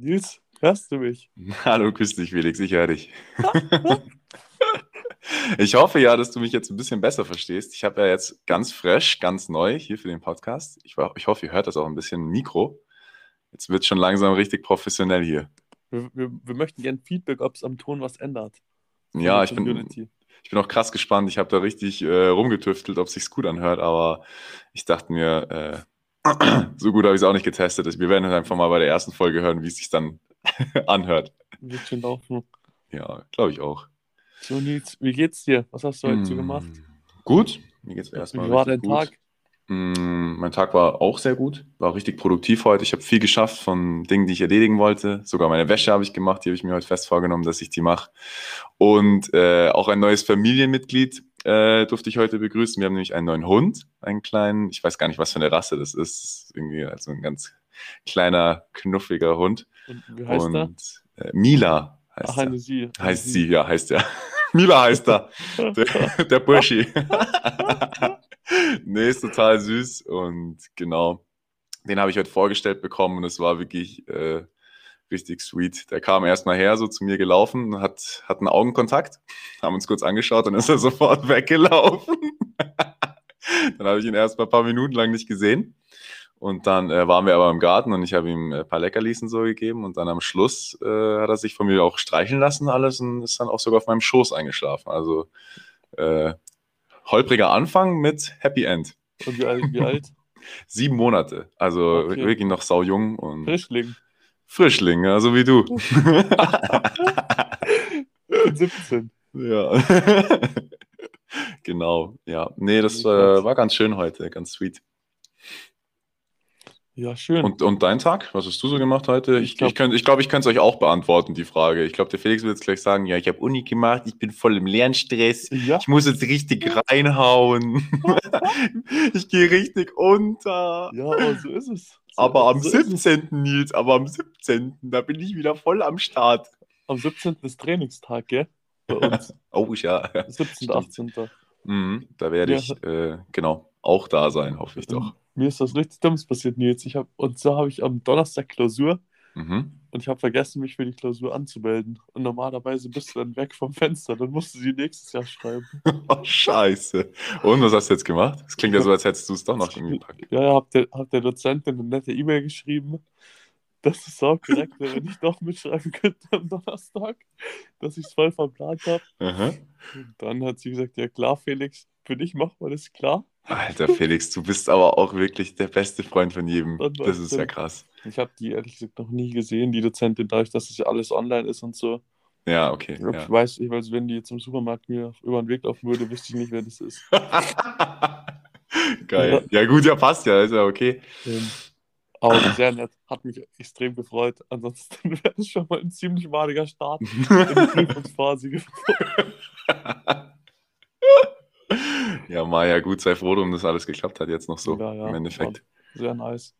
Nils, hörst du mich? Hallo, grüß dich, Felix, ich höre dich. ich hoffe ja, dass du mich jetzt ein bisschen besser verstehst. Ich habe ja jetzt ganz fresh, ganz neu hier für den Podcast. Ich, ich hoffe, ihr hört das auch ein bisschen Mikro. Jetzt wird es schon langsam richtig professionell hier. Wir, wir, wir möchten gerne Feedback, ob es am Ton was ändert. Ja, ich bin, ich bin auch krass gespannt. Ich habe da richtig äh, rumgetüftelt, ob es sich gut anhört, aber ich dachte mir, äh, so gut habe ich es auch nicht getestet. Wir werden einfach mal bei der ersten Folge hören, wie es sich dann anhört. Wird schon laufen. Ja, glaube ich auch. So, Nils, wie geht's dir? Was hast du heute so hm, gemacht? Gut, mir geht's erstmal. Wie war dein gut. Tag? Mm, mein Tag war auch sehr gut, war richtig produktiv heute. Ich habe viel geschafft von Dingen, die ich erledigen wollte. Sogar meine Wäsche habe ich gemacht, die habe ich mir heute fest vorgenommen, dass ich die mache. Und äh, auch ein neues Familienmitglied äh, durfte ich heute begrüßen. Wir haben nämlich einen neuen Hund, einen kleinen, ich weiß gar nicht, was für eine Rasse das ist. Irgendwie also ein ganz kleiner, knuffiger Hund. Und wie heißt Und, er? Äh, Mila heißt Ach, eine sie. Heißt sie, ja, heißt er. Mila heißt er. der, der Burschi. nee, ist total süß und genau, den habe ich heute vorgestellt bekommen und es war wirklich äh, richtig sweet. Der kam erstmal her, so zu mir gelaufen, hat, hat einen Augenkontakt, haben uns kurz angeschaut, dann ist er sofort weggelaufen. dann habe ich ihn erst mal ein paar Minuten lang nicht gesehen. Und dann äh, waren wir aber im Garten und ich habe ihm ein paar Leckerlis und so gegeben. Und dann am Schluss äh, hat er sich von mir auch streicheln lassen, alles und ist dann auch sogar auf meinem Schoß eingeschlafen. Also äh, holpriger Anfang mit Happy End. Und wie alt? Wie alt? Sieben Monate. Also okay. wirklich noch saujung und. Frischling. Frischling, ja, so wie du. 17. Ja. genau, ja. Nee, das äh, war ganz schön heute, ganz sweet. Ja, schön. Und, und dein Tag? Was hast du so gemacht heute? Ich glaube, ich, ich, ich, glaub, ich kann es euch auch beantworten, die Frage. Ich glaube, der Felix wird jetzt gleich sagen, ja, ich habe Uni gemacht, ich bin voll im Lernstress, ja. ich muss jetzt richtig reinhauen. ich gehe richtig unter. Ja, aber so ist es. Aber am so 17. Nils, aber am 17. da bin ich wieder voll am Start. Am 17. ist Trainingstag, gell? Bei uns. oh, ja. 17. 18. Mhm, da werde ja. ich, äh, genau, auch da sein, hoffe ich doch mir ist was richtig Dummes passiert, Nils. Ich hab, und so habe ich am Donnerstag Klausur mhm. und ich habe vergessen, mich für die Klausur anzumelden. Und normalerweise bist du dann weg vom Fenster, dann musst du sie nächstes Jahr schreiben. oh, scheiße. Und was hast du jetzt gemacht? Das klingt ja so, als hättest du es doch noch hingepackt. Ja, ja, hat der, hat der Dozent eine nette E-Mail geschrieben, dass es auch korrekt wenn ich doch mitschreiben könnte am Donnerstag, dass ich es voll verplant habe. Dann hat sie gesagt, ja klar, Felix, für dich macht man das klar. Alter Felix, du bist aber auch wirklich der beste Freund von jedem. Das ist ja krass. Ich habe die ehrlich gesagt noch nie gesehen, die Dozentin, dadurch, dass es ja alles online ist und so. Ja, okay. Ich, ja. weiß, ich weiß, wenn die jetzt im Supermarkt mir über den Weg laufen würde, wüsste ich nicht, wer das ist. Geil. Ja. ja, gut, ja, passt ja, ist ja okay. Ähm, aber sehr nett, hat mich extrem gefreut. Ansonsten wäre es schon mal ein ziemlich maliger Start in die Prüfungsphase geworden. Ja, Maja, gut, sei froh, dass das alles geklappt hat jetzt noch so ja, ja, im Endeffekt. Sehr nice.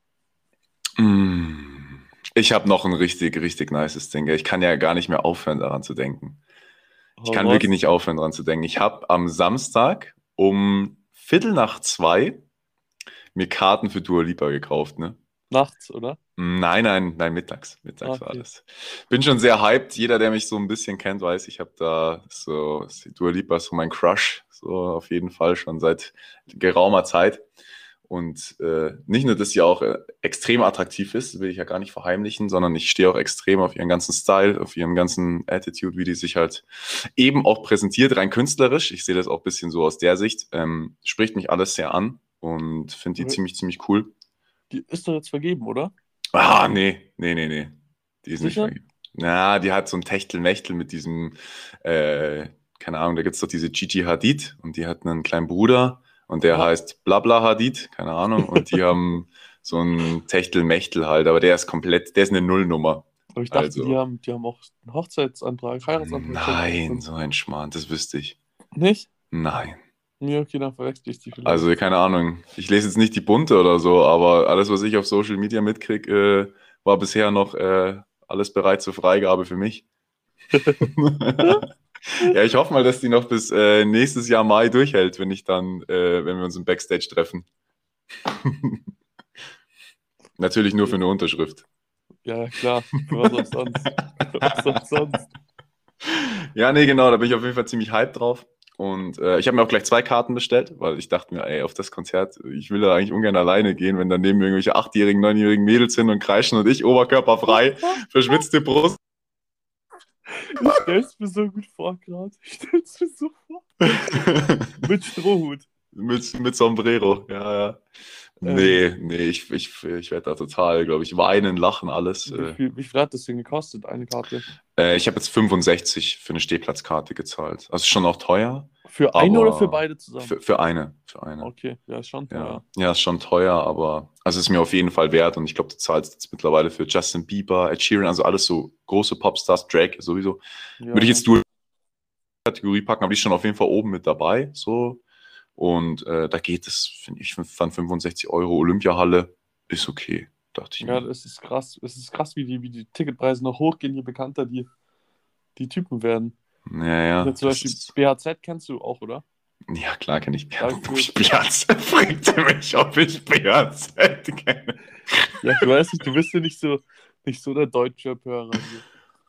Mm. Ich habe noch ein richtig, richtig nices Ding. Ich kann ja gar nicht mehr aufhören, daran zu denken. Ich kann was? wirklich nicht aufhören, daran zu denken. Ich habe am Samstag um Viertel nach zwei mir Karten für Dua Lipa gekauft, ne? Nachts, oder? Nein, nein, nein, mittags. Mittags okay. war das. Bin schon sehr hyped. Jeder, der mich so ein bisschen kennt, weiß, ich habe da so, Dua Lipa so mein Crush, so auf jeden Fall schon seit geraumer Zeit. Und äh, nicht nur, dass sie auch äh, extrem attraktiv ist, will ich ja gar nicht verheimlichen, sondern ich stehe auch extrem auf ihren ganzen Style, auf ihren ganzen Attitude, wie die sich halt eben auch präsentiert, rein künstlerisch. Ich sehe das auch ein bisschen so aus der Sicht. Ähm, spricht mich alles sehr an und finde die okay. ziemlich, ziemlich cool. Die ist doch jetzt vergeben, oder? Ah, nee, nee, nee, nee. Die ist Sicher? nicht vergeben. Na, die hat so ein Techtelmechtel mit diesem, äh, keine Ahnung, da gibt es doch diese Gigi Hadid und die hat einen kleinen Bruder und der ja. heißt Blabla Hadid, keine Ahnung, und die haben so ein Techtelmechtel halt, aber der ist komplett, der ist eine Nullnummer. Aber ich dachte, also, die, haben, die haben auch einen Hochzeitsantrag, Heiratsantrag. Nein, so ein Schmarrn, das wüsste ich. Nicht? Nein. Ja, okay, dann verwechsel ich die vielleicht. Also, keine Ahnung. Ich lese jetzt nicht die bunte oder so, aber alles, was ich auf Social Media mitkriege, äh, war bisher noch äh, alles bereit zur Freigabe für mich. ja, ich hoffe mal, dass die noch bis äh, nächstes Jahr Mai durchhält, wenn ich dann, äh, wenn wir uns im Backstage treffen. Natürlich nur für eine Unterschrift. Ja, klar. Was auch sonst. Was auch sonst. Ja, nee, genau, da bin ich auf jeden Fall ziemlich hyped drauf. Und äh, ich habe mir auch gleich zwei Karten bestellt, weil ich dachte mir, ey, auf das Konzert, ich will da eigentlich ungern alleine gehen, wenn daneben irgendwelche achtjährigen, neunjährigen Mädels sind und kreischen und ich oberkörperfrei, verschwitzte Brust. Ich stell's mir so gut vor gerade. Ich stell's mir so vor. Mit Strohhut. mit, mit Sombrero, ja, ja. Ähm. Nee, nee, ich, ich, ich werde da total, glaube ich, weinen, lachen, alles. Wie Äh, viel, wie viel hat das denn gekostet, eine Karte? äh, ich habe jetzt 65 für eine Stehplatzkarte gezahlt. Also schon auch teuer. Für eine oder für beide zusammen? Für, für eine. Für eine. Okay, ja, ist schon Ja. teuer. ja, ist schon teuer, aber also ist mir auf jeden Fall wert. Und ich glaube, du zahlst jetzt mittlerweile für Justin Bieber, Ed Sheeran, also alles so große Popstars, Drake sowieso. Ja. Würde ich jetzt durch Kategorie packen, aber die ist schon auf jeden Fall oben mit dabei. So. Und äh, da geht es, finde ich, fand 65 Euro Olympiahalle ist okay, dachte ich Ja, mir. das ist krass. Es ist krass, wie die, wie die Ticketpreise noch hochgehen, je bekannter die, die Typen werden. Ja, ja. Ja, zum Beispiel ist- BHZ kennst du auch, oder? ja klar kenne ich Ja, BHZ fragt er mich, ob ich BHZ kenne. Ja, du weißt nicht, du bist ja nicht so, nicht so der Deutschrap-Hörer.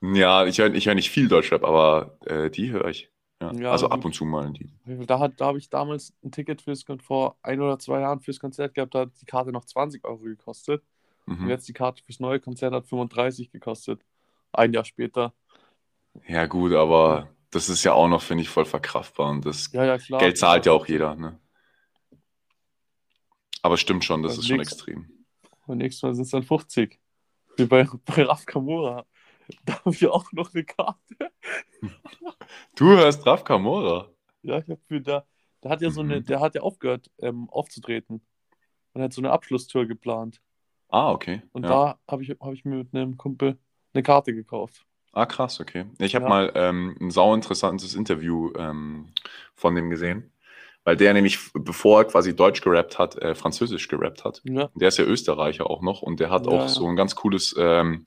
Ja, ich höre ich hör nicht viel Deutschrap, aber äh, die höre ich. Ja. Ja, also gut. ab und zu mal die. Da, hat- da habe ich damals ein Ticket fürs vor ein oder zwei Jahren fürs Konzert gehabt, da hat die Karte noch 20 Euro gekostet. Und Mhm. jetzt die Karte fürs neue Konzert hat 35 gekostet. Ein Jahr später. Ja, gut, aber das ist ja auch noch, finde ich, voll verkraftbar. Und das Ja. Geld zahlt ja auch jeder, ne? Aber stimmt schon, das Beim ist schon extrem. Und nächstes Mal sind es dann 50. Wie bei, bei Raf Kamora. Da habe ich auch noch eine Karte. Du hörst Raf Kamora. Ja, ich habe für da. Der hat ja so eine, Mhm. der hat ja aufgehört, ähm, aufzutreten. Und hat so eine Abschlusstour geplant. Ah, okay. Und ja. da habe ich, hab ich mir mit einem Kumpel eine Karte gekauft. Ah, krass, okay. Ich habe Ja. mal ähm, ein sau interessantes Interview ähm, von dem gesehen, weil der nämlich, bevor er quasi Deutsch gerappt hat, äh, Französisch gerappt hat. Ja, Der ist ja Österreicher auch noch und der hat auch so ein ganz cooles ähm,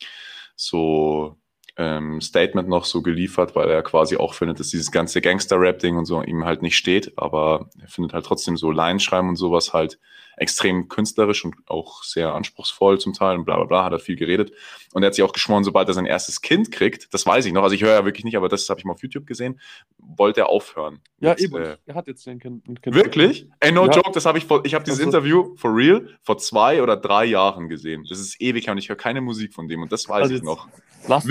so ähm, Statement noch so geliefert, weil er quasi auch findet, dass dieses ganze Gangster-Rap-Ding und so ihm halt nicht steht, aber er findet halt trotzdem so Laienschreiben und sowas halt extrem künstlerisch und auch sehr anspruchsvoll zum Teil und bla bla bla, hat er viel geredet. Und er hat sich auch geschworen, sobald er sein erstes Kind kriegt, das weiß ich noch, also ich höre ja wirklich nicht, aber das habe ich mal auf YouTube gesehen, wollte er aufhören. ja mit, eben. äh, er hat jetzt ein Kind. Ein kind Wirklich? Ey, no Ja. joke, das habe ich vor, ich habe dieses Also- Interview for real vor zwei oder drei Jahren gesehen. Das ist ewig her und ich höre keine Musik von dem und das weiß Also ich jetzt- noch.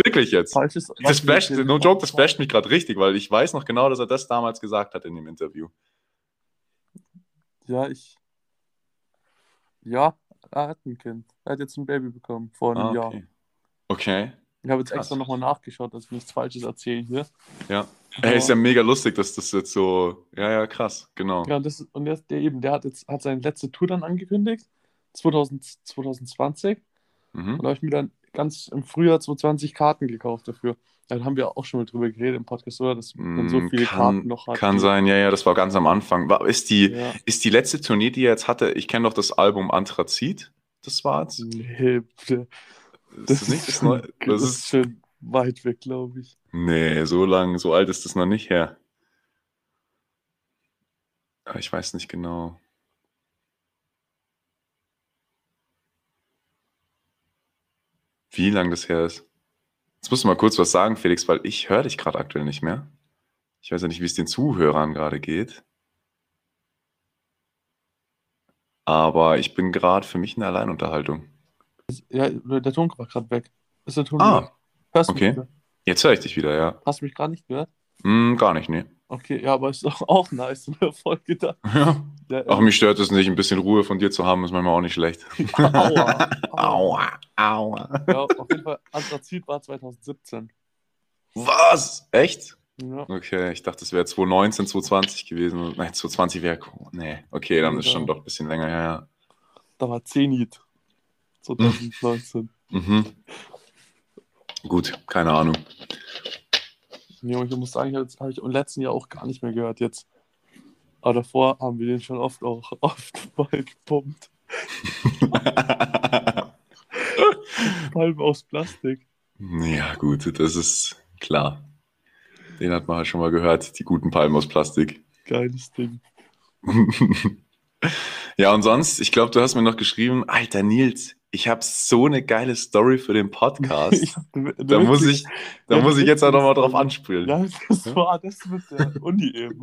Wirklich jetzt. falsches. Das flasht, no joke, das flasht mich gerade richtig, weil ich weiß noch genau, dass er das damals gesagt hat in dem Interview. Ja, ich. Ja, er hat ein Kind. Er hat jetzt ein Baby bekommen vor einem Ah, Jahr. okay. Okay, Ich habe jetzt Krass. extra nochmal nachgeschaut, dass ich nichts Falsches erzähle hier. ja. Ey, ist ja mega lustig, dass das jetzt so, ja, ja, krass, genau. Ja, und, das, und der, der eben, der hat jetzt hat seine letzte Tour dann angekündigt, 2000, 2020. Mhm. Und da habe ich mir dann ganz im Frühjahr 2020 Karten gekauft dafür. Da haben wir auch schon mal drüber geredet im Podcast, oder? Dass man so Mm, viele kann, Karten noch hat. Kann sein, ja, ja, das war ganz am Anfang. War, ist, die, Ja. ist die letzte Tournee, die er jetzt hatte, ich kenne doch das Album Anthrazit, das war jetzt. Nee, bitte. Ist das nicht das Neue? das Das ist ist, schon weit weg, glaube ich. nee, so lang, so alt ist das noch nicht her. Aber Ich weiß nicht genau. Wie lang das her ist. Jetzt musst du mal kurz was sagen, Felix, weil ich höre dich gerade aktuell nicht mehr. Ich weiß ja nicht, wie es den Zuhörern gerade geht. Aber ich bin gerade für mich in der Alleinunterhaltung. Ja, der Ton war gerade weg. Ist der Ton Ah, weg? Hörst du okay. jetzt höre ich dich wieder, ja. Hast du mich gerade nicht gehört? Hm, gar nicht, nee. Okay, ja, aber ist doch auch nice Folge da. Ja. Ja, Ach, mich stört es nicht, ein bisschen Ruhe von dir zu haben, ist manchmal auch nicht schlecht. Aua. Aua, aua. Ja, auf jeden Fall, Anthrazit war 2017. Was? Echt? Ja, Okay, ich dachte, es wäre 2019, 2020 gewesen. Nein, 2020 wäre. Nee, okay, dann ist schon doch ein bisschen länger her. da war Zenit. 2019. Mhm. Gut, keine Ahnung. Ja, ich muss sagen, das habe ich im letzten Jahr auch gar nicht mehr gehört jetzt. Aber davor haben wir den schon oft auch oft mal gepumpt. Palm aus Plastik. ja, gut, das ist klar. Den hat man halt schon mal gehört, die guten Palmen aus Plastik. Geiles Ding. ja, und sonst, ich glaube, du hast mir noch geschrieben, Alter Nils, ich habe so eine geile Story für den Podcast. Ich da muss ich, da muss ich jetzt auch nochmal drauf anspielen. Ja, das war das mit der Uni eben.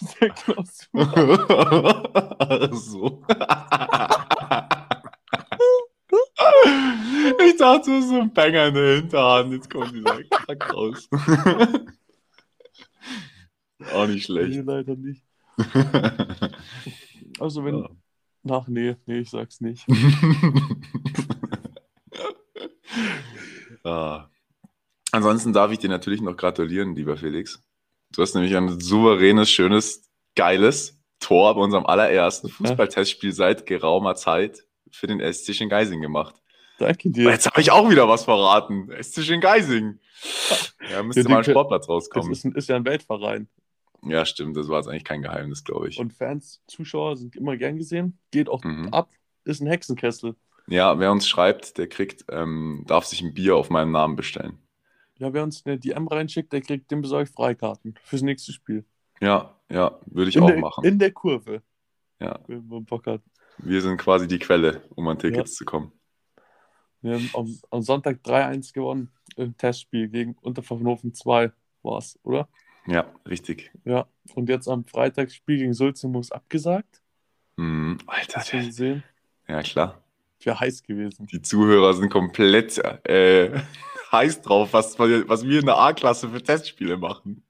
Mit der Klausur. so. ich dachte, das ist so ein Banger in der Hinterhand. Jetzt kommt dieser Kack raus. Auch nicht Nee, schlecht. leider nicht. Also wenn. Ja. Ach nee, nee, ich sag's nicht. ah. Ansonsten darf ich dir natürlich noch gratulieren, lieber Felix. Du hast nämlich ein souveränes, schönes, geiles Tor bei unserem allerersten Fußballtestspiel seit geraumer Zeit für den SC in Geising gemacht. Danke dir. Jetzt habe ich auch wieder was verraten. SC in Geising. Ja, müsste Ja, mal können- Sportplatz rauskommen. ist, ein, ist ja ein Weltverein. Ja, stimmt. Das war jetzt eigentlich kein Geheimnis, glaube ich. Und Fans, Zuschauer sind immer gern gesehen. Geht auch Mhm. ab. Ist ein Hexenkessel. Ja, wer uns schreibt, der kriegt, ähm, darf sich ein Bier auf meinen Namen bestellen. Ja, wer uns eine DM reinschickt, der kriegt den besorgt Freikarten fürs nächste Spiel. Ja, ja, würde ich in auch der, machen. In der Kurve. Ja. Wenn man Bock hat. Wir sind quasi die Quelle, um an Tickets zu kommen. Wir haben am, am Sonntag 3-1 gewonnen im Testspiel gegen Unterpfaffenhofen 2 war es, oder? Ja, richtig. Ja. Und jetzt am Freitag Spiel gegen Sulzemus abgesagt. Mhm. Alter, Hast du gesehen? ja klar. Wäre heiß gewesen. Die Zuhörer sind komplett äh, heiß drauf, was, was wir in der A-Klasse für Testspiele machen.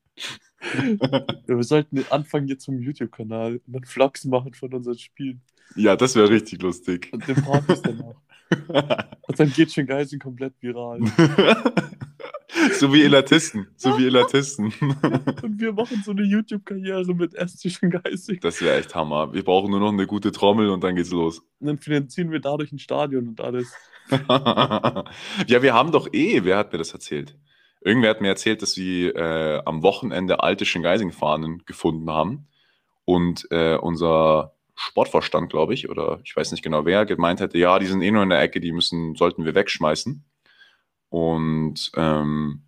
Ja, wir sollten anfangen jetzt zum YouTube-Kanal und dann Vlogs machen von unseren Spielen. Ja, das wäre richtig lustig. Und den Partys danach. Und dann geht schon Geising komplett viral. so wie Elatisten. So wie Elatisten. Und wir machen so eine YouTube-Karriere mit Esstischen Geising. Das wäre echt Hammer. Wir brauchen nur noch eine gute Trommel und dann geht's los. Und dann finanzieren wir dadurch ein Stadion und alles. ja, wir haben doch eh, wer hat mir das erzählt? Irgendwer hat mir erzählt, dass sie äh, am Wochenende alte Schöngeising-Fahnen gefunden haben und äh, unser Sportvorstand, glaube ich, oder ich weiß nicht genau wer, gemeint hätte, ja, die sind eh nur in der Ecke, die müssen, sollten wir wegschmeißen. Und ähm,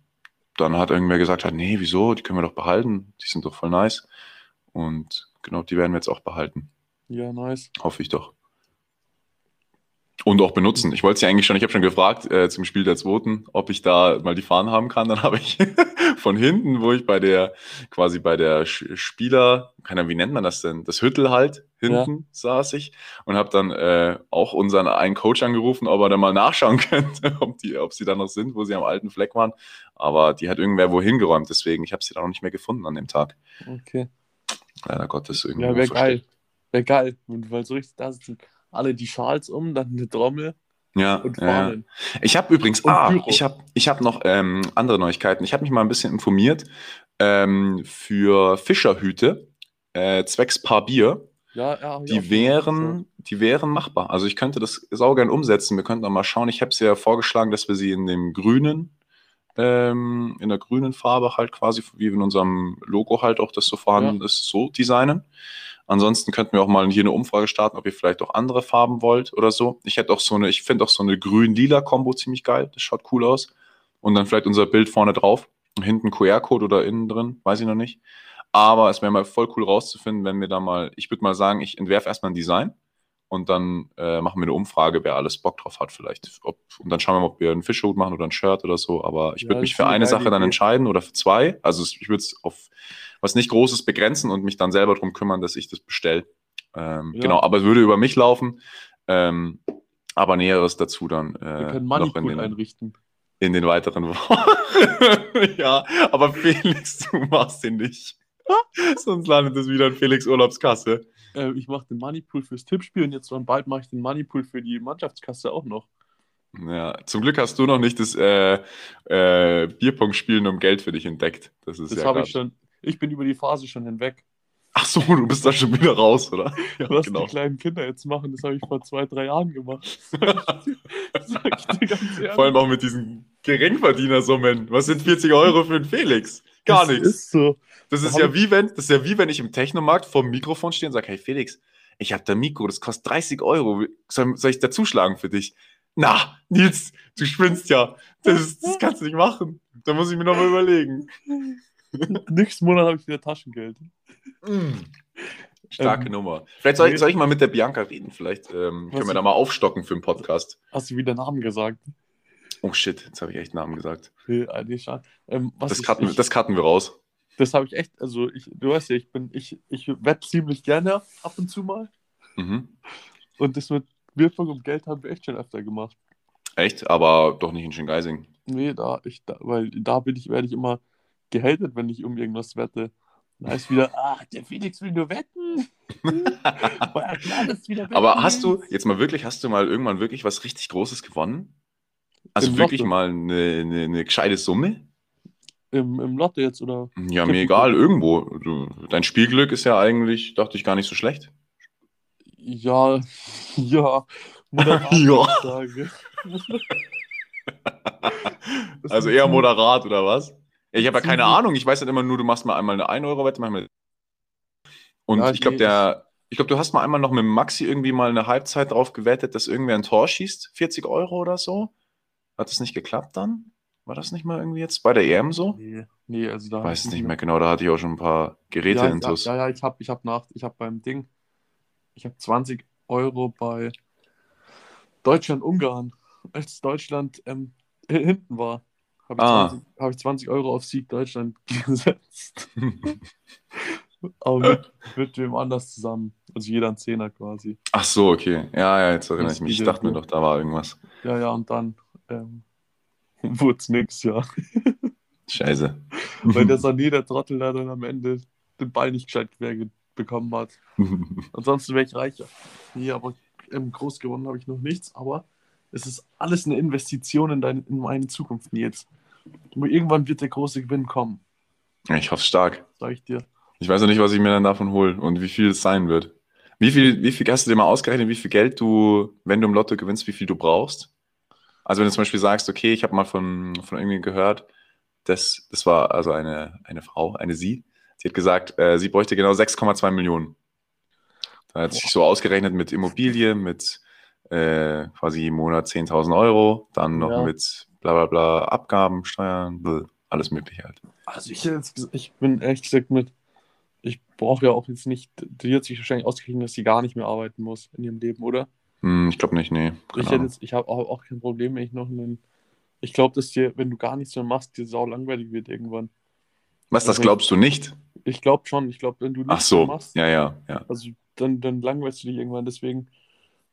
dann hat irgendwer gesagt, hat, nee, wieso, die können wir doch behalten, die sind doch voll nice. Und genau, die werden wir jetzt auch behalten, Ja, nice. hoffe ich doch. Und auch benutzen. Ich wollte es ja eigentlich schon, ich habe schon gefragt äh, zum Spiel der Zweiten, ob ich da mal die Fahnen haben kann. Dann habe ich von hinten, wo ich bei der, quasi bei der Sch- Spieler, keine Ahnung, wie nennt man das denn? Das Hüttel halt, hinten saß ich und habe dann äh, auch unseren einen Coach angerufen, ob er da mal nachschauen könnte, ob, die, ob sie da noch sind, wo sie am alten Fleck waren. Aber die hat irgendwer wohin geräumt, deswegen, ich habe sie da noch nicht mehr gefunden an dem Tag. Okay. Leider Gottes irgendwie. Ja, wäre geil. Wäre geil. Und weil so richtig da sitzen alle die Schals um, dann eine Trommel Ja, und ja, ja. Ich habe übrigens, Und ah, ich habe ich hab noch ähm, andere Neuigkeiten. Ich habe mich mal ein bisschen informiert ähm, für Fischerhüte, äh, zwecks Paar Bier. Ja, ja. Die schon wären, die wären machbar. Also ich könnte das saugern umsetzen. Wir könnten auch mal schauen. Ich habe es ja vorgeschlagen, dass wir sie in dem grünen, ähm, in der grünen Farbe halt quasi, wie in unserem Logo halt auch das so vorhanden ist, so designen. Ansonsten könnten wir auch mal hier eine Umfrage starten, ob ihr vielleicht auch andere Farben wollt oder so. Ich hätte auch so eine, ich finde auch so eine grün-lila-Kombo ziemlich geil. Das schaut cool aus. Und dann vielleicht unser Bild vorne drauf. Und hinten QR-Code oder innen drin, weiß ich noch nicht. Aber es wäre mal voll cool rauszufinden, wenn wir da mal, ich würde mal sagen, ich entwerfe erstmal ein Design und dann äh, machen wir eine Umfrage, wer alles Bock drauf hat vielleicht. Ob, und dann schauen wir mal, ob wir einen Fischhut machen oder ein Shirt oder so. Aber ich Ja, würde mich für eine Sache dann Idee. entscheiden oder für zwei. Also ich würde es auf was nicht Großes begrenzen und mich dann selber darum kümmern, dass ich das bestelle. Ähm, Ja. Genau, aber es würde über mich laufen. Ähm, aber Näheres dazu dann Wir äh, können noch in Moneypool den, einrichten. in den weiteren Wochen. ja, aber Felix, du machst den nicht. Sonst landet es wieder in Felix Urlaubskasse. Äh, ich mache den Moneypool fürs Tippspiel und jetzt dann bald mache ich den Moneypool für die Mannschaftskasse auch noch. Ja, zum Glück hast du noch nicht das äh, äh, Bierpong-Spielen um Geld für dich entdeckt. Das ist Das ja habe ich schon. Ich bin über die Phase schon hinweg. Ach so, du bist da schon wieder raus, oder? Ja, Was genau. die kleinen Kinder jetzt machen, das habe ich vor zwei, drei Jahren gemacht. Sag ich dir, ganz ehrlich. Vor allem auch mit diesen Geringverdienersummen. Was sind 40 Euro für einen Felix? Gar Das nichts. ist so. Das Da ist ja wie wenn, das ist ja wie wenn ich im Technomarkt vor dem Mikrofon stehe und sage, hey Felix, ich habe da Mikro, das kostet 30 Euro. Soll, soll ich da zuschlagen für dich? Na, Nils, du spinnst ja. Das, das kannst du nicht machen. Da muss ich mir nochmal überlegen. Nächsten Monat habe ich wieder Taschengeld. Mm. Starke ähm, Nummer. Vielleicht soll, soll, ich mal mit der Bianca reden. Vielleicht ähm, können wir da mal aufstocken für einen Podcast. Hast du wieder Namen gesagt? Oh shit, jetzt habe ich echt Namen gesagt. Nee, ähm, das, ich, das cutten wir raus. Das habe ich echt, also ich, du weißt ja, ich bin, ich, ich wette ziemlich gerne ab und zu mal. Mhm. Und das mit Wirkung um Geld haben wir echt schon öfter gemacht. Echt? Aber doch nicht in Schöngeising. Nee, da, ich, da, weil da bin ich, werde ich immer gehatet, wenn ich um irgendwas wette. Da ist wieder, ah, der Felix will nur wetten. klar, wetten Aber hast du, jetzt mal wirklich, hast du mal irgendwann wirklich was richtig Großes gewonnen? Also Im wirklich Lotto. mal eine, eine, eine gescheite Summe? Im, Im Lotto jetzt, oder? Ja, mir egal, irgendwo. Du, dein Spielglück ist ja eigentlich, dachte ich, gar nicht so schlecht. Ja, ja. ja. also eher moderat, oder was? Ich habe ja keine Ahnung. Ich weiß halt immer nur, du machst mal einmal eine 1-Euro-Wette, manchmal. Und ja, ich glaube, der, ich glaube, du hast mal einmal noch mit Maxi irgendwie mal eine Halbzeit drauf gewettet, dass irgendwer ein Tor schießt, 40 Euro oder so. Hat das nicht geklappt dann? War das nicht mal irgendwie jetzt bei der EM so? Nee, nee also da. Weiß nicht mehr genau, da hatte ich auch schon ein paar Geräte ja, intus. Ja, ja, ich habe ich hab nach, ich habe beim Ding, ich habe 20 Euro bei Deutschland-Ungarn, als Deutschland ähm, hinten war habe ich, ah. 20, hab ich 20 Euro auf Sieg Deutschland gesetzt. Aber mit, mit wem anders zusammen. Also jeder ein Zehner quasi. Ach so, okay. Ja, ja, jetzt erinnere ich mich. Ich dachte mir doch, da war irgendwas. Ja, ja, und dann ähm, wurde es nix, ja. Scheiße. Weil der Sané, der Trottel, da dann am Ende den Ball nicht gescheit quer bekommen hat. Ansonsten wäre ich reicher. Nee, aber ähm, groß gewonnen habe ich noch nichts, aber es ist alles eine Investition in, deine, in meine Zukunft, Nils. Irgendwann wird der große Gewinn kommen. Ich hoffe stark. Sag ich dir. Ich weiß noch nicht, was ich mir dann davon hole und wie viel es sein wird. Wie viel, wie viel hast du dir mal ausgerechnet, wie viel Geld du, wenn du im Lotto gewinnst, wie viel du brauchst? Also wenn du zum Beispiel sagst, okay, ich habe mal von, von irgendwie gehört, das, das war also eine, eine Frau, eine sie, sie hat gesagt, äh, sie bräuchte genau 6,2 Millionen. Da hat Boah. sich so ausgerechnet mit Immobilie, mit äh, quasi im Monat 10.000 Euro, dann noch ja. mit bla bla bla, Abgaben, Steuern, alles mögliche halt. Also ich, ich bin ehrlich gesagt mit, ich brauche ja auch jetzt nicht, die hat sich wahrscheinlich ausgerechnet, dass sie gar nicht mehr arbeiten muss in ihrem Leben, oder? Hm, ich glaube nicht, nee. Ich, ich habe auch, auch, kein Problem, wenn ich noch einen, ich glaube, dass dir, wenn du gar nichts mehr machst, dir sau langweilig wird irgendwann. Was, das also glaubst du nicht? Ich glaube schon, ich glaube, wenn du nichts Ach so. mehr machst, ja, ja, ja. Also dann, dann langweilst du dich irgendwann, deswegen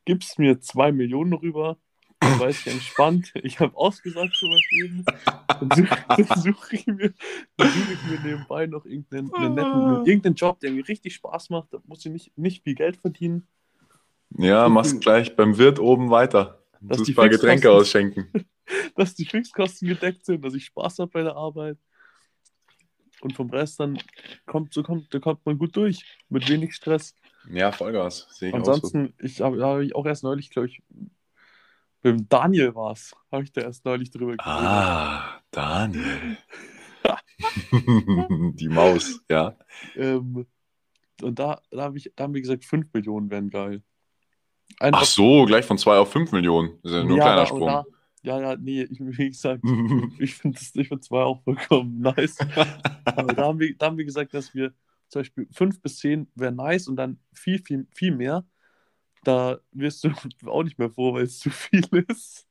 gibst mir zwei Millionen rüber, dann weiß ich entspannt, ich habe ausgesagt mein Leben, dann suche such ich, mir, such ich mir nebenbei noch irgendeinen, netten, ah. irgendeinen Job, der mir richtig Spaß macht, da muss ich nicht, nicht viel Geld verdienen. Ja, viel, gleich beim Wirt oben weiter. Dass die paar Getränke ausschenken. dass die Fixkosten gedeckt sind, dass ich Spaß habe bei der Arbeit. Und vom Rest dann kommt, so kommt, da kommt man gut durch, mit wenig Stress. Ja, Vollgas. Sehe ich Ansonsten, auch so. ich habe hab ich auch erst neulich, glaube ich, mit dem Daniel war es, habe ich da erst neulich drüber gesprochen. Ah, Daniel. Die Maus, ja. Ähm, und da, da, hab ich, da haben wir gesagt, 5 Millionen wären geil. Einfach, Ach so, gleich von 2 auf 5 Millionen. Das ist ja nur ein kleiner Sprung. Da, ja, ja, nee, ich, wie gesagt, ich finde 2 auch vollkommen nice. Aber da haben, wir, da haben wir gesagt, dass wir zum Beispiel 5 bis 10 wäre nice und dann viel, viel, viel mehr. Da wirst du auch nicht mehr froh, weil es zu viel ist.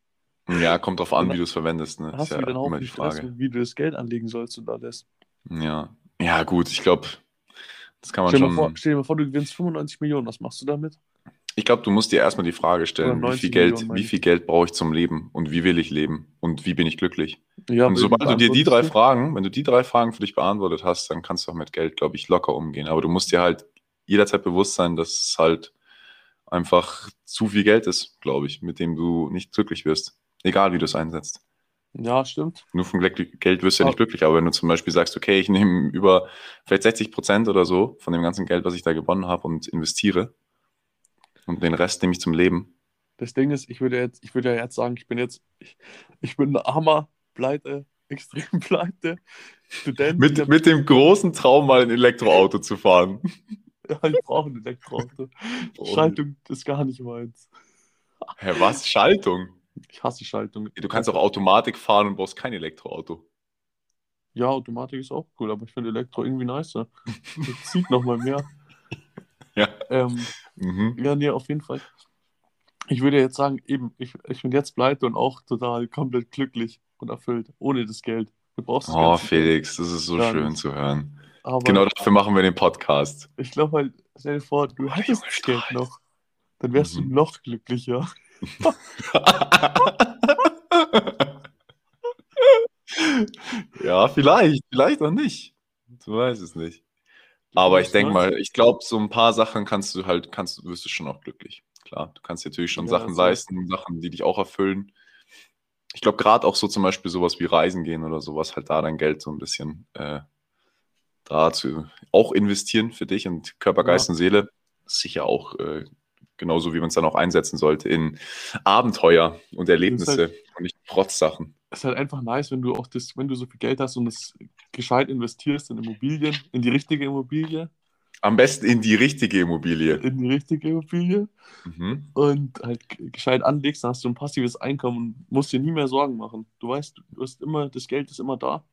Ja, kommt drauf an, wie du es verwendest. Ne? Hast du ja dann auch die Frage. Stress, wie du das Geld anlegen sollst und alles. Ja, ja gut, ich glaube, das kann man stell schon. Vor, stell dir mal vor, du gewinnst 95 Millionen, was machst du damit? Ich glaube, du musst dir erstmal die Frage stellen, wie viel Geld, wie viel Geld brauche ich zum Leben und wie will ich leben und wie bin ich glücklich? Ja, und sobald du dir die drei Fragen, wenn du die drei Fragen für dich beantwortet hast, dann kannst du auch mit Geld, glaube ich, locker umgehen. Aber du musst dir halt jederzeit bewusst sein, dass es halt einfach zu viel Geld ist, glaube ich, mit dem du nicht glücklich wirst. Egal, wie du es einsetzt. Ja, stimmt. Nur von Geld wirst du ja nicht glücklich, aber wenn du zum Beispiel sagst, okay, ich nehme über vielleicht 60 Prozent oder so von dem ganzen Geld, was ich da gewonnen habe und investiere, und den Rest nehme ich zum Leben. Das Ding ist, ich würde jetzt, ich würde ja jetzt sagen, ich bin jetzt, ich, ich bin ein armer, pleite, extrem pleite Student. mit, mit dem großen Traum, mal ein Elektroauto zu fahren. Ja, ich brauche ein Elektroauto. Schaltung ist gar nicht meins. Hä, was? Schaltung? Ich hasse Schaltung. Du kannst auch Automatik fahren und brauchst kein Elektroauto. Ja, Automatik ist auch cool, aber ich finde Elektro irgendwie nicer. Das zieht nochmal mehr. ja. Ähm, mhm. Ja, nee, auf jeden Fall. Ich würde jetzt sagen, eben, ich, ich bin jetzt pleite und auch total komplett glücklich und erfüllt, ohne das Geld. Du brauchst das Oh, Felix, das ist so schön zu hören. Aber genau dafür machen wir den Podcast. Ich glaube halt, stell dir vor, du hättest das Geld noch. Dann wärst mhm. du noch glücklicher. ja, vielleicht, vielleicht auch nicht. Du weißt es nicht. Aber ich denke mal, ich glaube, so ein paar Sachen kannst du halt, kannst du, wirst du schon auch glücklich. Klar, du kannst natürlich schon ja, Sachen leisten, Sachen, die dich auch erfüllen. Ich glaube, gerade auch so zum Beispiel sowas wie Reisen gehen oder sowas, halt da dein Geld so ein bisschen äh, da zu auch investieren für dich und Körper, Geist ja. und Seele. Sicher auch äh, genauso, wie man es dann auch einsetzen sollte in Abenteuer und Erlebnisse halt, und nicht Protzsachen. Es ist halt einfach nice, wenn du auch das, wenn du so viel Geld hast und es gescheit investierst in Immobilien, in die richtige Immobilie. Am besten in die richtige Immobilie. In die richtige Immobilie. Mhm. Und halt gescheit anlegst, dann hast du ein passives Einkommen und musst dir nie mehr Sorgen machen. Du weißt, du hast immer, das Geld ist immer da.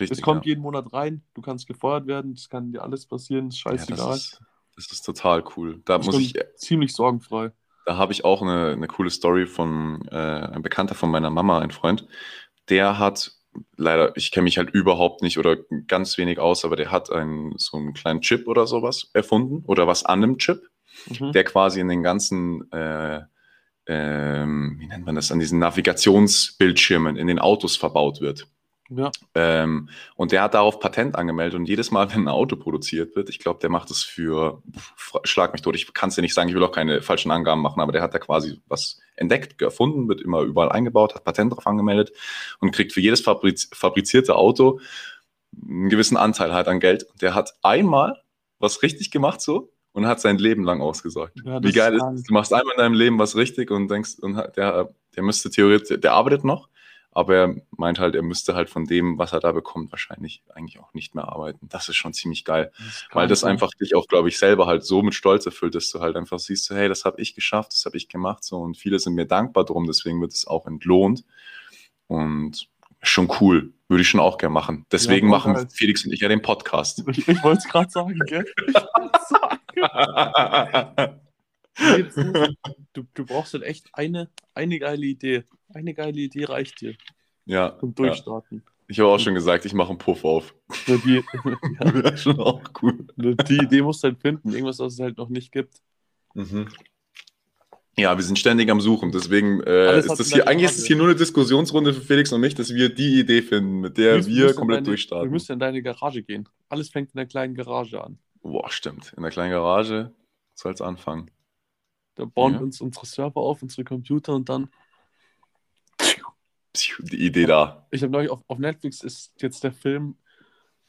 Richtig, es kommt ja. jeden Monat rein, du kannst gefeuert werden, das kann dir alles passieren, ist scheißegal. Ja, das, ist, das, ist, total cool. Da ich muss ich ziemlich sorgenfrei. Da habe ich auch eine, eine coole Story von äh, einem Bekannter von meiner Mama, ein Freund. Der hat leider, ich kenne mich halt überhaupt nicht oder ganz wenig aus, aber der hat einen, so einen kleinen Chip oder sowas erfunden oder was an einem Chip, mhm. der quasi in den ganzen, äh, ähm, wie nennt man das, an diesen Navigationsbildschirmen in den Autos verbaut wird. Ja. Ähm, und der hat darauf Patent angemeldet und jedes Mal, wenn ein Auto produziert wird, ich glaube, der macht es für, schlag mich tot, ich kann es dir nicht sagen, ich will auch keine falschen Angaben machen, aber der hat da quasi was entdeckt, erfunden, wird immer überall eingebaut, hat Patent darauf angemeldet und kriegt für jedes fabriz fabrizierte Auto einen gewissen Anteil halt an Geld. Der hat einmal was richtig gemacht so und hat sein Leben lang ausgesorgt. Ja, Wie geil ist es? Du machst einmal in deinem Leben was richtig und denkst, und der, der müsste theoretisch, der arbeitet noch, aber er meint halt, er müsste halt von dem, was er da bekommt, wahrscheinlich eigentlich auch nicht mehr arbeiten. Das ist schon ziemlich geil. Das weil das sein. einfach dich auch, glaube ich, selber halt so mit Stolz erfüllt, dass du halt einfach siehst, so, hey, das habe ich geschafft, das habe ich gemacht. So, und viele sind mir dankbar drum, deswegen wird es auch entlohnt. Und schon cool. Würde ich schon auch gerne machen. Deswegen ja, machen halt. Felix und ich ja den Podcast. Ich, ich wollte es gerade sagen, gell? du, du brauchst halt echt eine, eine geile Idee. Eine geile Idee reicht dir. Ja. Und durchstarten. Ja. Ich habe auch schon gesagt, ich mache einen Puff auf. Ja, die, ja. ja, schon auch cool. Die Idee musst du halt finden, irgendwas, was es halt noch nicht gibt. Mhm. Ja, wir sind ständig am Suchen. Deswegen äh, ist das hier, eigentlich ist es hier nur eine Diskussionsrunde für Felix und mich, dass wir die Idee finden, mit der wir, wir komplett deine, durchstarten. Wir müssen in deine Garage gehen. Alles fängt in der kleinen Garage an. Boah, stimmt. In der kleinen Garage soll es anfangen. Da bauen wir uns unsere Server auf, unsere Computer und dann die Idee da. Ich habe neulich auf, auf Netflix ist jetzt der Film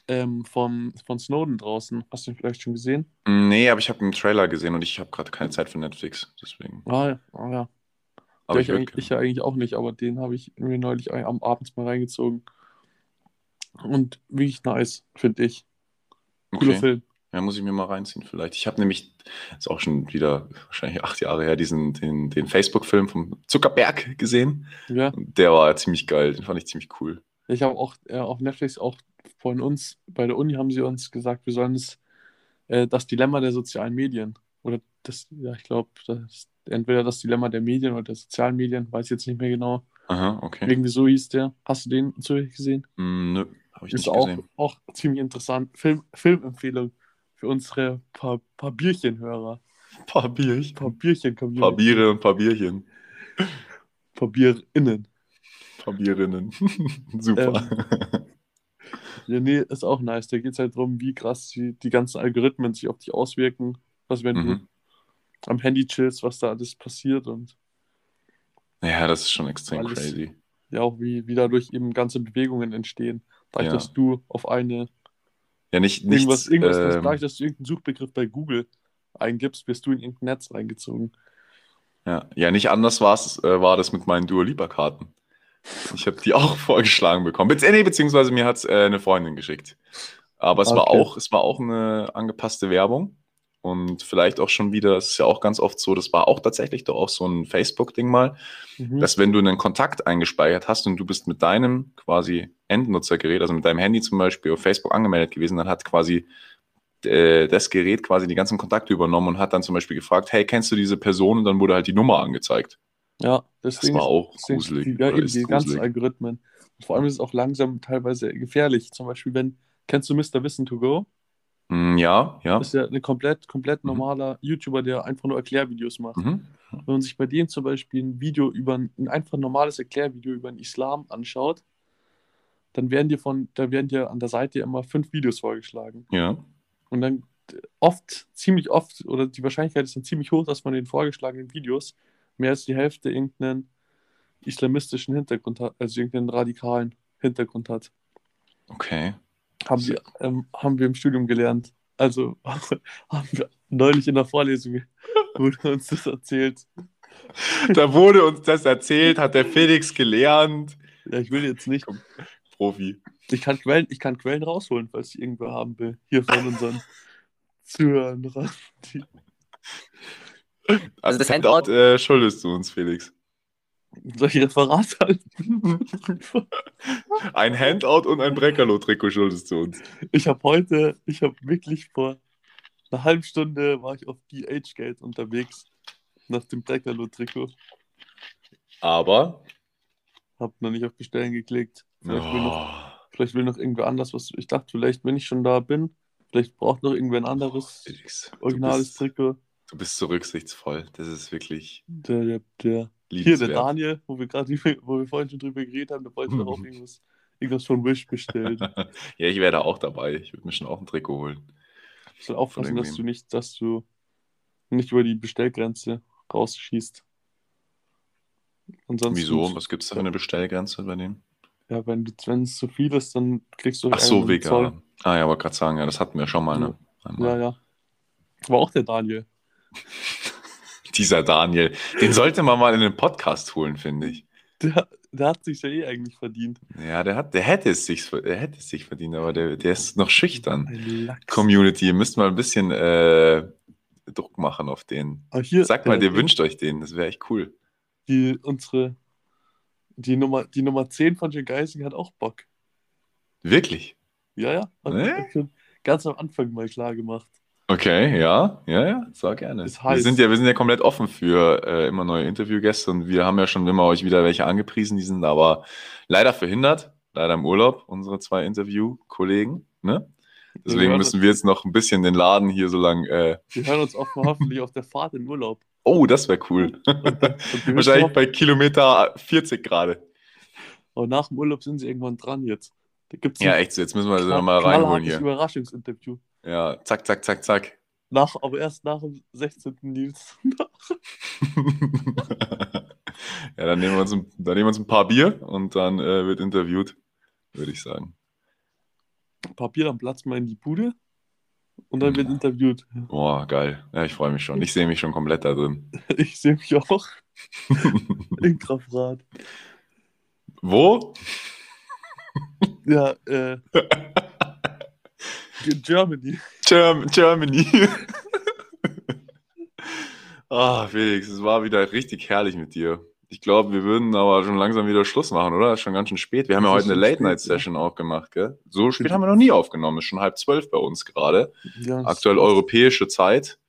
ähm, von, von Snowden draußen. Hast du ihn vielleicht schon gesehen? Nee, aber ich habe einen Trailer gesehen und ich habe gerade keine Zeit für Netflix. Deswegen. Ah, ja. Ah, ja. Aber ich, ich, ich, ja eigentlich auch nicht, aber den habe ich mir neulich am Abend mal reingezogen. Und wirklich nice, finde ich. Cooler okay. Film. Ja, muss ich mir mal reinziehen vielleicht. Ich habe nämlich, ist auch schon wieder wahrscheinlich acht Jahre her, diesen, den, den Facebook-Film vom Zuckerberg gesehen. Ja. Der war ziemlich geil, den fand ich ziemlich cool. Ich habe auch äh, auf Netflix auch von uns, bei der Uni haben sie uns gesagt, wir sollen es, äh, das Dilemma der sozialen Medien, oder das, ja, ich glaube, entweder das Dilemma der Medien oder der sozialen Medien, weiß ich jetzt nicht mehr genau. Aha, okay. Irgendwie so hieß der. Hast du den zufällig gesehen? Mm, nö, habe ich Ist nicht auch, gesehen. auch ziemlich interessant. Film, Filmempfehlung für unsere paar, paar Bierchen-Hörer. Paar Bierchen. Paar Bierchen Paar Biere und paar Bierchen. Paar Bierinnen. Paar Bierinnen. Super. Ähm, ja, nee, ist auch nice. Da geht es halt darum, wie krass die, die ganzen Algorithmen sich auf dich auswirken. Was, wenn mhm. du am Handy chillst, was da alles passiert und. Ja, das ist schon extrem alles, crazy. Ja, auch wie, wie dadurch eben ganze Bewegungen entstehen. Dadurch, ja. dass du auf eine ja, nicht, nicht irgendwas, irgendwas ähm, gleich, dass du irgendeinen Suchbegriff bei Google eingibst, wirst du in irgendein Netz reingezogen. Ja, ja nicht anders war's, äh, war das mit meinen Dua Lipa-Karten. Ich habe die auch vorgeschlagen bekommen. Be nee, beziehungsweise mir hat äh, eine Freundin geschickt. Aber es, okay. war auch, es war auch eine angepasste Werbung. Und vielleicht auch schon wieder, es ist ja auch ganz oft so, das war auch tatsächlich doch auch so ein Facebook-Ding mal, mhm. dass wenn du einen Kontakt eingespeichert hast und du bist mit deinem quasi Endnutzergerät, also mit deinem Handy zum Beispiel auf Facebook angemeldet gewesen, dann hat quasi äh, das Gerät quasi die ganzen Kontakte übernommen und hat dann zum Beispiel gefragt, hey, kennst du diese Person? Und dann wurde halt die Nummer angezeigt. Ja, Das deswegen war auch deswegen gruselig. Die, ja, eben ist die ganzen gruselig. Algorithmen. Und vor allem ist es auch langsam teilweise gefährlich. Zum Beispiel, wenn, kennst du Mr. Wissen to Go? Hm, ja, ja. Das ist ja ein komplett, komplett Mhm. normaler YouTuber, der einfach nur Erklärvideos macht. Mhm. Wenn man sich bei dem zum Beispiel ein Video über ein, ein einfach normales Erklärvideo über den Islam anschaut, dann werden dir von, da werden dir an der Seite immer fünf Videos vorgeschlagen. Ja. Und dann oft, ziemlich oft, oder die Wahrscheinlichkeit ist dann ziemlich hoch, dass man in den vorgeschlagenen Videos mehr als die Hälfte irgendeinen islamistischen Hintergrund hat, also irgendeinen radikalen Hintergrund hat. Okay. Haben wir, ähm, haben wir im Studium gelernt. Also haben wir neulich in der Vorlesung wurde uns das erzählt. Da wurde uns das erzählt, hat der Felix gelernt. Ja, ich will jetzt nicht. Profi. Ich kann Quellen, ich kann Quellen rausholen, falls ich irgendwer haben will. Hier von unseren Zuhörern. Also das Handout äh, schuldest du uns, Felix. Soll ich Referat halten? Ein Handout und ein Breckerlo-Trikot schuldest du uns. Ich habe heute, ich habe wirklich vor einer halben Stunde war ich auf DH-Gate unterwegs nach dem Breckerlo-Trikot. Aber. Hab noch nicht auf Bestellen geklickt. Vielleicht, will noch, Oh, vielleicht will noch irgendwer anders was. Ich dachte, vielleicht, wenn ich schon da bin, vielleicht braucht noch irgendwer ein anderes du originales Trikot. Du bist so rücksichtsvoll. Das ist wirklich Der, der, der, hier, der. Daniel, wo wir gerade, wo wir vorhin schon drüber geredet haben, der wollte auch irgendwas, irgendwas von Wish bestellen. ja, ich wäre da auch dabei. Ich würde mir schon auch ein Trikot holen. Ich soll aufpassen, dass du nicht, dass du nicht über die Bestellgrenze rausschießt. Ansonsten, Wieso? Was gibt es da für eine Bestellgrenze bei denen? Ja, wenn es zu viel ist, dann kriegst du Ach so, vegan. Zoll. Ah ja, wollte gerade sagen, ja, das hatten wir schon mal. Ne? Einmal. Ja, ja. War auch der Daniel. Dieser Daniel, den sollte man mal in den Podcast holen, finde ich. Der, der hat sich ja eh eigentlich verdient. Ja, der, hat, der, hätte es sich, der hätte es sich verdient, aber der, der ist noch schüchtern. Lachs. Community, ihr müsst mal ein bisschen äh, Druck machen auf den. Aber hier, Sagt mal, der- ihr wünscht euch den, das wäre echt cool. Die, unsere, die Nummer, die Nummer 10 von Jim Geising hat auch Bock. Wirklich? Ja, ja. Hat Nee? hat schon ganz am Anfang mal klar gemacht. Okay, ja, ja, ja, sag gerne. Ist Wir heiß. sind ja, wir sind ja komplett offen für äh, immer neue Interviewgäste und wir haben ja schon immer euch wieder welche angepriesen, die sind aber leider verhindert, leider im Urlaub, unsere zwei Interviewkollegen. Ne? Deswegen hören müssen wir jetzt noch ein bisschen den Laden hier so lang. Äh, Wir hören uns auch hoffentlich auf der Fahrt in Urlaub. oh, das wäre cool. Und, und wir Wahrscheinlich bei Kilometer 40 gerade. auch, oh, nach dem Urlaub sind sie irgendwann dran jetzt. Da gibt's Ja, echt, so, jetzt müssen wir das knall- nochmal reinholen hier. Überraschungsinterview. Ja, zack, zack, zack, zack. Nach, aber erst nach dem 16. Nils. ja, dann nehmen, wir uns ein, dann nehmen wir uns ein paar Bier und dann äh, wird interviewt, würde ich sagen. Papier, dann platzt mal in die Bude und dann wird interviewt. Boah, geil. Ja, ich freue mich schon. Ich sehe mich schon komplett da drin. Ich sehe mich auch in Grafrat. Wo? Ja, äh. In Germany. Germ Germany. Ah, Felix, es war wieder richtig herrlich mit dir. Ich glaube, wir würden aber schon langsam wieder Schluss machen, oder? ist schon ganz schön spät. Wir haben ja heute eine Late-Night-Session auch gemacht, gell? So spät haben wir noch nie aufgenommen. Ist schon halb zwölf bei uns gerade. Ja, Aktuell europäische Zeit.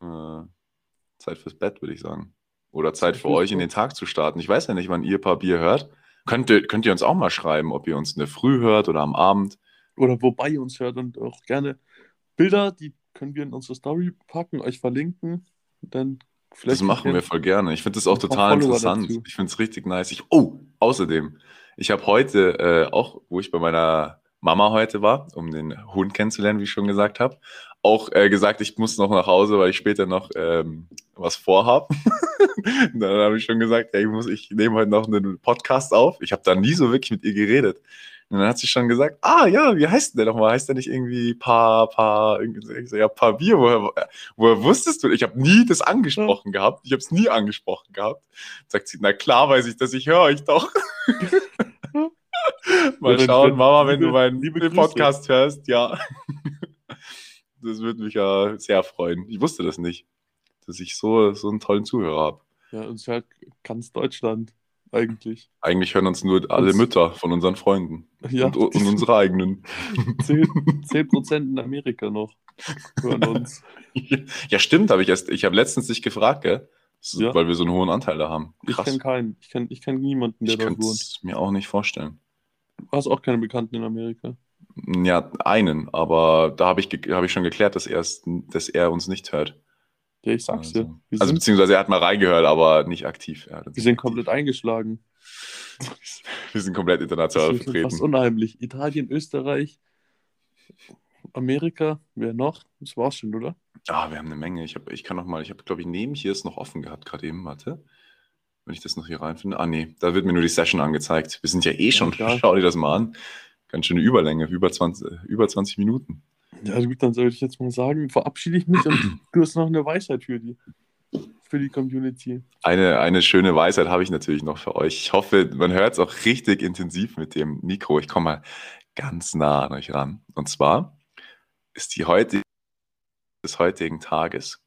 Äh, Zeit fürs Bett, würde ich sagen. Oder Zeit für euch in den Tag zu starten. Ich weiß ja nicht, wann ihr ein paar Bier hört. Könnt ihr, könnt ihr uns auch mal schreiben, ob ihr uns in der Früh hört oder am Abend. Oder wobei ihr uns hört und auch gerne Bilder, die können wir in unsere Story packen, euch verlinken. Dann vielleicht das machen wir voll gerne. Ich finde das auch total interessant. dazu. Ich finde es richtig nice. Ich, oh, außerdem, ich habe heute äh, auch, wo ich bei meiner Mama heute war, um den Hund kennenzulernen, wie ich schon gesagt habe, auch äh, gesagt, ich muss noch nach Hause, weil ich später noch ähm, was vorhab. dann habe ich schon gesagt, ey, ich, muss, ich nehme heute noch einen Podcast auf. Ich habe da nie so wirklich mit ihr geredet. Und dann hat sie schon gesagt, ah ja, wie heißt denn der nochmal? Heißt der nicht irgendwie Pa, Pa? Ich so, ja, Pa Bier, woher, woher wusstest du? Ich habe nie das angesprochen gehabt. Ich habe es nie angesprochen gehabt. Sagt sie, na klar weiß ich das, ich höre euch doch. Mal schauen, Mama, wenn du meinen liebe den Grüße. Podcast hörst, ja. Das würde mich ja sehr freuen. Ich wusste das nicht, dass ich so, so einen tollen Zuhörer habe. Ja, uns hört ganz Deutschland. Eigentlich. Eigentlich hören uns nur alle Mütter von unseren Freunden. Ja, und, und unsere eigenen. 10%, 10 in Amerika noch hören uns. Ja, stimmt, habe ich erst. Ich habe letztens dich gefragt, gell? Ja. Weil wir so einen hohen Anteil da haben. Krass. Ich kenne keinen. Ich kenne ich kenn niemanden, der ich dort wohnt. Ich kann mir auch nicht vorstellen. Du hast auch keine Bekannten in Amerika. Ja, einen, aber da habe ich, hab ich schon geklärt, dass, dass er uns nicht hört. Ja, ich sag's also, dir. also beziehungsweise er hat mal reingehört, aber nicht aktiv. Ja, wir sind komplett eingeschlagen. wir sind komplett international das vertreten. Das ist unheimlich. Italien, Österreich, Amerika, wer noch? Das war's schon, oder? Ah, wir haben eine Menge. Ich, hab, ich kann noch mal, ich habe, glaube ich, neben hier ist noch offen gehabt, gerade eben, warte. Wenn ich das noch hier reinfinde. Ah, nee, da wird mir nur die Session angezeigt. Wir sind ja eh schon, ja, schau dir das mal an. Ganz schöne Überlänge, über 20, über 20 Minuten. Ja, gut, dann sollte ich jetzt mal sagen, verabschiede ich mich und du hast noch eine Weisheit für die, für die Community. Eine, eine schöne Weisheit habe ich natürlich noch für euch. Ich hoffe, man hört es auch richtig intensiv mit dem Mikro. Ich komme mal ganz nah an euch ran. Und zwar ist die heutige des heutigen Tages.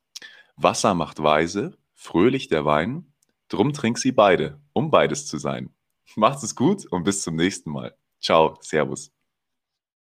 Wasser macht weise, fröhlich der Wein, drum trink sie beide, um beides zu sein. Macht es gut und bis zum nächsten Mal. Ciao, Servus.